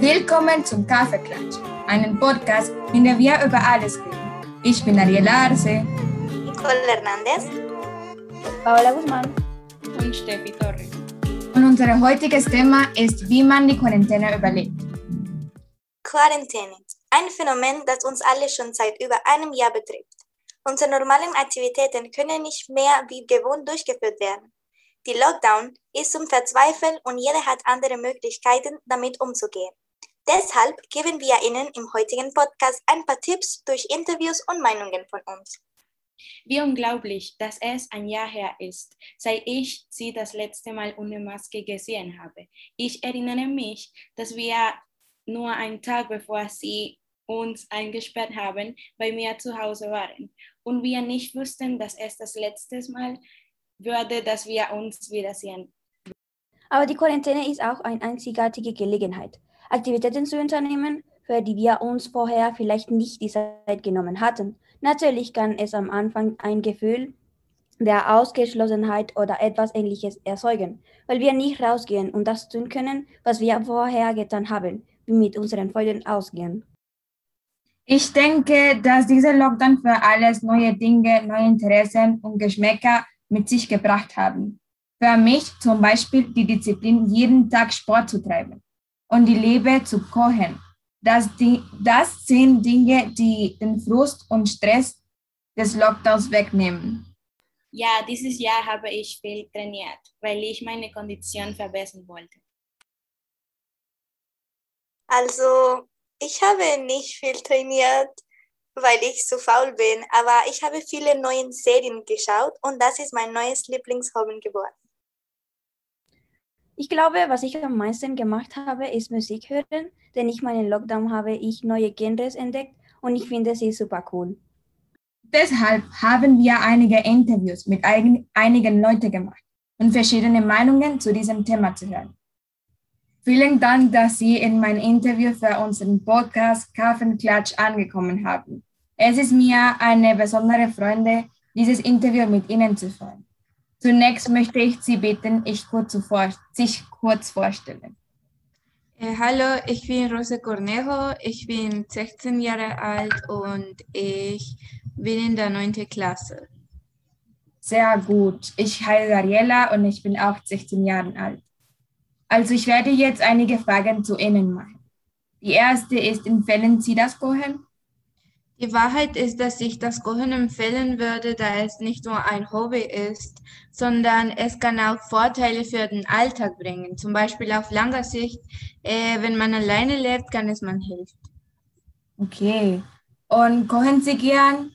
Willkommen zum Kaffeeklatsch, einem Podcast, in dem wir über alles reden. Ich bin Ariela Arce. Nicole Hernández. Paola Guzmán. Und Steffi Torres. Und unser heutiges Thema ist, wie man die Quarantäne überlebt. Quarantäne, ein Phänomen, das uns alle schon seit über einem Jahr betrifft. Unsere normalen Aktivitäten können nicht mehr wie gewohnt durchgeführt werden. Die Lockdown ist zum Verzweifeln und jeder hat andere Möglichkeiten, damit umzugehen. Deshalb geben wir Ihnen im heutigen Podcast ein paar Tipps durch Interviews und Meinungen von uns. Wie unglaublich, dass es ein Jahr her ist, seit ich Sie das letzte Mal ohne Maske gesehen habe. Ich erinnere mich, dass wir nur einen Tag bevor Sie uns eingesperrt haben, bei mir zu Hause waren und wir nicht wussten, dass es das letzte Mal würde, dass wir uns wiedersehen. Aber die Quarantäne ist auch eine einzigartige Gelegenheit, Aktivitäten zu unternehmen, für die wir uns vorher vielleicht nicht die Zeit genommen hatten. Natürlich kann es am Anfang ein Gefühl der Ausgeschlossenheit oder etwas Ähnliches erzeugen, weil wir nicht rausgehen und das tun können, was wir vorher getan haben, wie mit unseren Freunden ausgehen. Ich denke, dass dieser Lockdown für alles neue Dinge, neue Interessen und Geschmäcker mit sich gebracht haben. Für mich zum Beispiel die Disziplin, jeden Tag Sport zu treiben und die Liebe zu kochen. Das, das sind Dinge, die den Frust und Stress des Lockdowns wegnehmen. Ja, dieses Jahr habe ich viel trainiert, weil ich meine Kondition verbessern wollte. Also, ich habe nicht viel trainiert, weil ich zu faul bin, aber ich habe viele neue Serien geschaut und das ist mein neues Lieblingshobby geworden. Ich glaube, was ich am meisten gemacht habe, ist Musik hören, denn ich meinen Lockdown habe ich neue Genres entdeckt und ich finde sie super cool. Deshalb haben wir einige Interviews mit einigen Leuten gemacht und verschiedene Meinungen zu diesem Thema zu hören. Vielen Dank, dass Sie in mein Interview für unseren Podcast Kaffeeklatsch angekommen haben. Es ist mir eine besondere Freude, dieses Interview mit Ihnen zu führen. Zunächst möchte ich Sie bitten, ich kurz sich kurz vorstellen. Äh, hallo, ich bin Rosa Cornejo, ich bin 16 Jahre alt und ich bin in der 9. Klasse. Sehr gut. Ich heiße Ariela und ich bin auch 16 Jahre alt. Also ich werde jetzt einige Fragen zu Ihnen machen. Die erste ist, empfehlen Sie das Kochen? Die Wahrheit ist, dass ich das Kochen empfehlen würde, da es nicht nur ein Hobby ist, sondern es kann auch Vorteile für den Alltag bringen. Zum Beispiel auf langer Sicht, äh, wenn man alleine lebt, kann es man helfen. Okay. Und kochen Sie gern?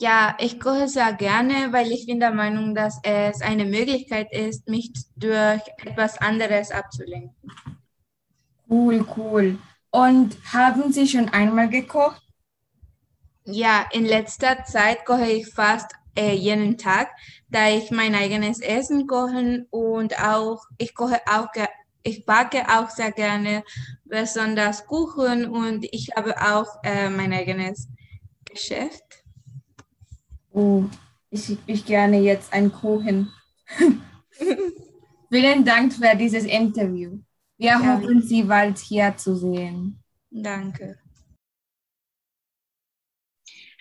Ja, ich koche sehr gerne, weil ich bin der Meinung, dass es eine Möglichkeit ist, mich durch etwas anderes abzulenken. Cool, cool. Und haben Sie schon einmal gekocht? Ja, in letzter Zeit koche ich fast äh, jeden Tag, da ich mein eigenes Essen koche und auch ich koche auch ich backe auch sehr gerne, besonders Kuchen und ich habe auch äh, mein eigenes Geschäft. Oh, ich, ich gerne jetzt ein Kuchen. Vielen Dank für dieses Interview. Wir ja. hoffen, Sie bald hier zu sehen. Danke.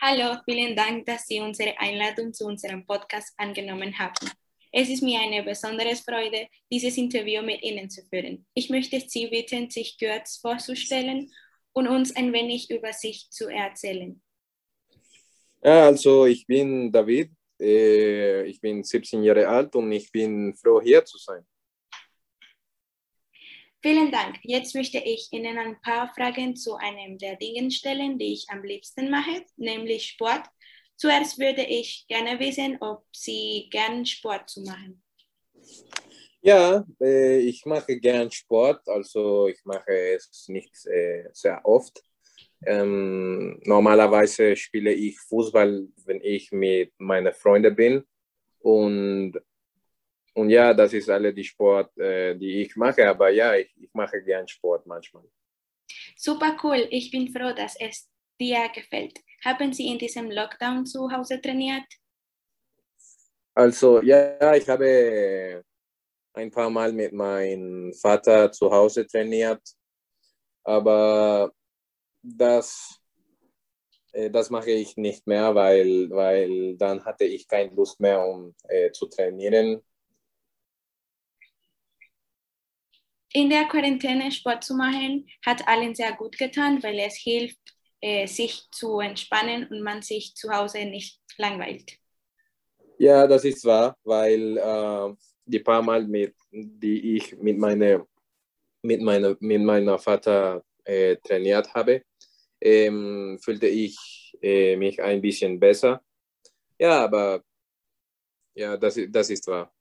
Hallo, vielen Dank, dass Sie unsere Einladung zu unserem Podcast angenommen haben. Es ist mir eine besondere Freude, dieses Interview mit Ihnen zu führen. Ich möchte Sie bitten, sich kurz vorzustellen und uns ein wenig über sich zu erzählen. Ja, also ich bin David, äh, ich bin 17 Jahre alt und ich bin froh, hier zu sein. Vielen Dank. Jetzt möchte ich Ihnen ein paar Fragen zu einem der Dingen stellen, die ich am liebsten mache, nämlich Sport. Zuerst würde ich gerne wissen, ob Sie gern Sport zu machen. Ja, äh, ich mache gern Sport, also ich mache es nicht äh, sehr oft, ähm, normalerweise spiele ich Fußball, wenn ich mit meinen Freunden bin. Und, und ja, das ist alle die Sport, äh, die ich mache. Aber ja, ich, ich mache gern Sport manchmal. Super cool. Ich bin froh, dass es dir gefällt. Haben Sie in diesem Lockdown zu Hause trainiert? Also ja, ich habe ein paar Mal mit meinem Vater zu Hause trainiert aber das, äh, das mache ich nicht mehr, weil, weil dann hatte ich keine Lust mehr, um äh, zu trainieren. In der Quarantäne Sport zu machen hat allen sehr gut getan, weil es hilft, äh, sich zu entspannen und man sich zu Hause nicht langweilt. Ja, das ist wahr, weil äh, die paar Mal, mit, die ich mit, meine, mit, meine, mit meiner Vater äh, trainiert habe, ähm, fühlte ich äh, mich ein bisschen besser. Ja, aber ja, das, das ist wahr.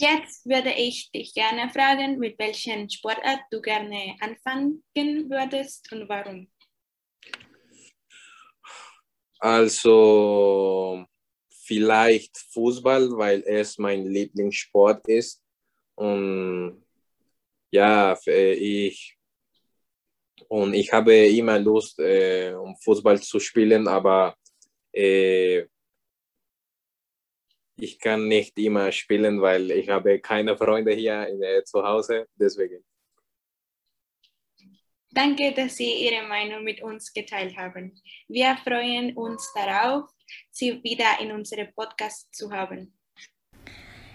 Jetzt würde ich dich gerne fragen, mit welchen Sportart du gerne anfangen würdest und warum. Also vielleicht Fußball, weil es mein Lieblingssport ist. Und ja, ich, und ich habe immer Lust, äh, um Fußball zu spielen, aber äh, ich kann nicht immer spielen, weil ich habe keine Freunde hier in, äh, zu Hause. Deswegen. Danke, dass Sie Ihre Meinung mit uns geteilt haben. Wir freuen uns darauf, Sie wieder in unserem Podcast zu haben.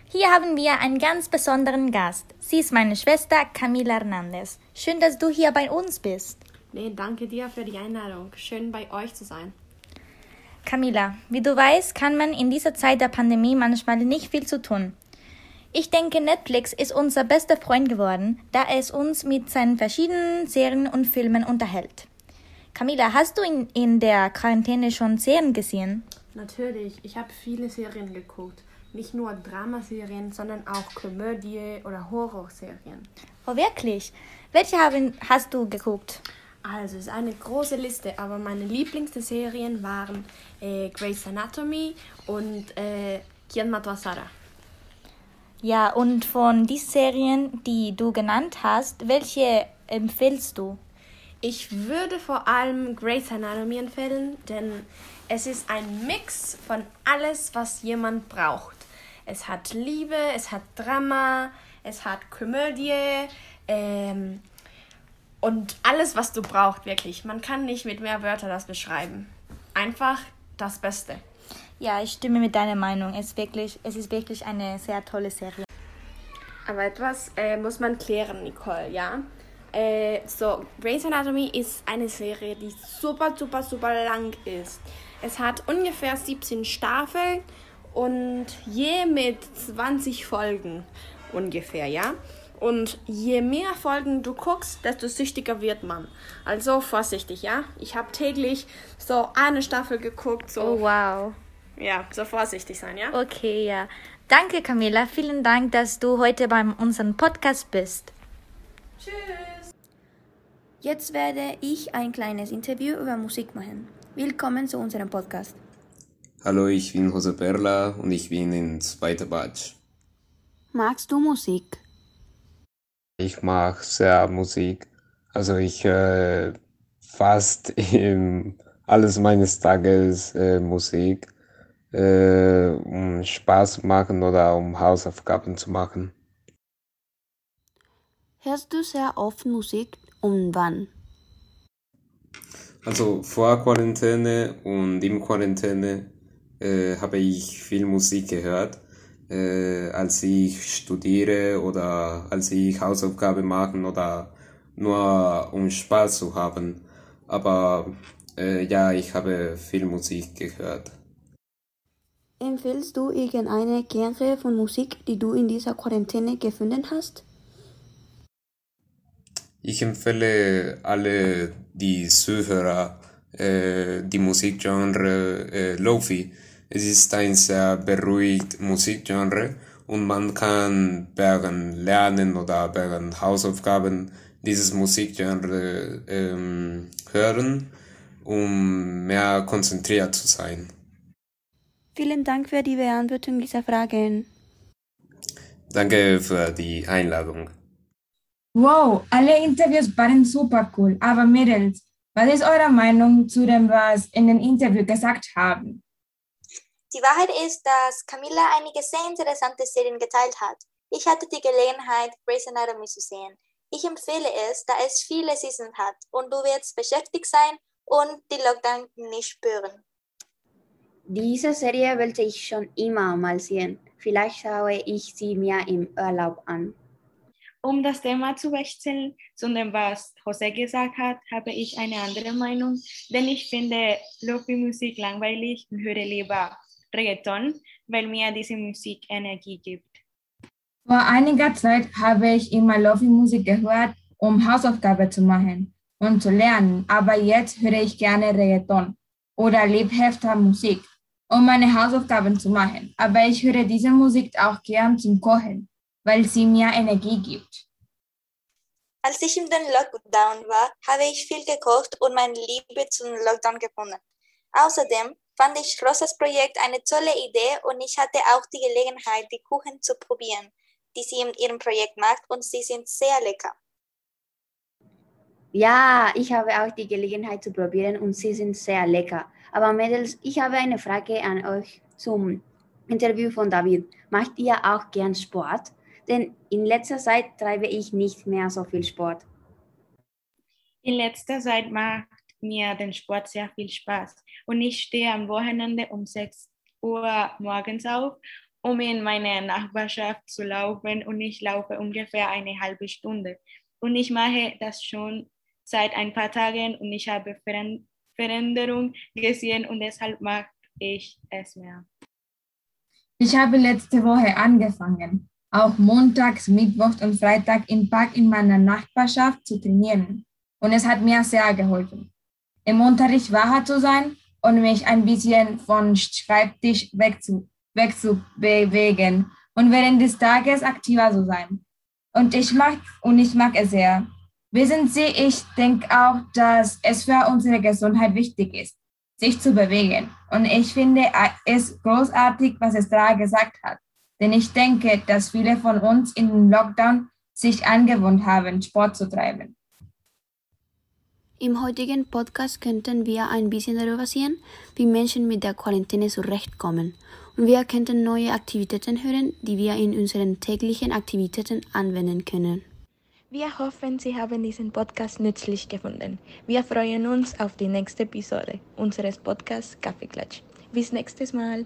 Hier haben wir einen ganz besonderen Gast. Sie ist meine Schwester Camila Hernandez. Schön, dass du hier bei uns bist. Nee, danke dir für die Einladung. Schön bei euch zu sein. Camila, wie du weißt, kann man in dieser Zeit der Pandemie manchmal nicht viel zu tun. Ich denke, Netflix ist unser bester Freund geworden, da es uns mit seinen verschiedenen Serien und Filmen unterhält. Camila, hast du in, in der Quarantäne schon Serien gesehen? Natürlich, ich habe viele Serien geguckt. Nicht nur Dramaserien, sondern auch Komödie oder Horrorserien. Oh, wirklich? Welche haben, hast du geguckt? Also, es ist eine große Liste, aber meine Lieblingsserien waren äh, Grey's Anatomy und äh, Quien mató a Sarah. Ja, und von den Serien, die du genannt hast, welche empfiehlst du? Ich würde vor allem Grey's Anatomy empfehlen, denn es ist ein Mix von alles, was jemand braucht. Es hat Liebe, es hat Drama, es hat Komödie ähm, und alles, was du brauchst, wirklich. Man kann nicht mit mehr Wörtern das beschreiben. Einfach das Beste. Ja, ich stimme mit deiner Meinung. Es ist wirklich, es ist wirklich eine sehr tolle Serie. Aber etwas äh, muss man klären, Nicole, ja? Äh, so, Grey's Anatomy ist eine Serie, die super, super, super lang ist. Es hat ungefähr 17 Staffeln und je mit 20 Folgen ungefähr, ja? Und je mehr Folgen du guckst, desto süchtiger wird man. Also vorsichtig, ja? Ich habe täglich so eine Staffel geguckt. So. Oh, wow. Ja, so vorsichtig sein, ja? Okay, ja. Danke, Camilla. Vielen Dank, dass du heute bei unserem Podcast bist. Tschüss. Jetzt werde ich ein kleines Interview über Musik machen. Willkommen zu unserem Podcast. Hallo, ich bin Jose Perla und ich bin in zweiter Batch. Magst du Musik? Ich mag sehr Musik. Also ich höre fast alles meines Tages äh, Musik äh, um Spaß zu machen oder um Hausaufgaben zu machen. Hörst du sehr oft Musik und wann? Also vor Quarantäne und im Quarantäne äh, habe ich viel Musik gehört, äh, als ich studiere oder als ich Hausaufgaben machen oder nur um Spaß zu haben. Aber äh, ja, ich habe viel Musik gehört. Empfiehlst du irgendeine Genre von Musik, die du in dieser Quarantäne gefunden hast? Ich empfehle alle die Zuhörer äh, die Musikgenre äh, Lofi. Es ist ein sehr beruhigt Musikgenre und man kann während Lernen oder während Hausaufgaben dieses Musikgenre ähm, hören, um mehr konzentriert zu sein. Vielen Dank für die Beantwortung dieser Fragen. Danke für die Einladung. Wow, alle Interviews waren super cool. Aber Mädels, was ist eure Meinung zu dem, was in den Interview gesagt haben? Die Wahrheit ist, dass Camilla einige sehr interessante Serien geteilt hat. Ich hatte die Gelegenheit, Grey's Anatomy zu sehen. Ich empfehle es, da es viele Seasons hat und du wirst beschäftigt sein und die Lockdown nicht spüren. Diese Serie wollte ich schon immer mal sehen. Vielleicht schaue ich sie mir im Urlaub an. Um das Thema zu wechseln, zu dem, was José gesagt hat, habe ich eine andere Meinung, denn ich finde Lofi-Musik langweilig und höre lieber Reggaeton, weil mir diese Musik Energie gibt. Vor einiger Zeit habe ich immer Lofi-Musik gehört, um Hausaufgaben zu machen und zu lernen, aber jetzt höre ich gerne Reggaeton oder lebhafter Musik, um meine Hausaufgaben zu machen. Aber ich höre diese Musik auch gern zum Kochen weil sie mir Energie gibt. Als ich in den Lockdown war, habe ich viel gekocht und meine Liebe zum Lockdown gefunden. Außerdem fand ich Rosas Projekt eine tolle Idee und ich hatte auch die Gelegenheit, die Kuchen zu probieren, die sie in ihrem Projekt macht und sie sind sehr lecker. Ja, ich habe auch die Gelegenheit zu probieren und sie sind sehr lecker. Aber Mädels, ich habe eine Frage an euch zum Interview von David. Macht ihr auch gern Sport? denn in letzter Zeit treibe ich nicht mehr so viel Sport. In letzter Zeit macht mir den Sport sehr viel Spaß und ich stehe am Wochenende um 6 Uhr morgens auf, um in meine Nachbarschaft zu laufen und ich laufe ungefähr eine halbe Stunde. Und ich mache das schon seit ein paar Tagen und ich habe Veränderung gesehen und deshalb mache ich es mehr. Ich habe letzte Woche angefangen auch montags, mittwochs und Freitag im Park in meiner Nachbarschaft zu trainieren. Und es hat mir sehr geholfen, im Unterricht wacher zu sein und mich ein bisschen von Schreibtisch wegzu, wegzubewegen und während des Tages aktiver zu sein. Und ich mag, und ich mag es sehr. Wissen Sie, ich denke auch, dass es für unsere Gesundheit wichtig ist, sich zu bewegen. Und ich finde es großartig, was Estra gesagt hat. Denn ich denke, dass viele von uns im Lockdown sich angewohnt haben, Sport zu treiben. Im heutigen Podcast könnten wir ein bisschen darüber sehen, wie Menschen mit der Quarantäne zurechtkommen. Und wir könnten neue Aktivitäten hören, die wir in unseren täglichen Aktivitäten anwenden können. Wir hoffen, Sie haben diesen Podcast nützlich gefunden. Wir freuen uns auf die nächste Episode unseres Podcasts Kaffeeklatsch. Bis nächstes Mal.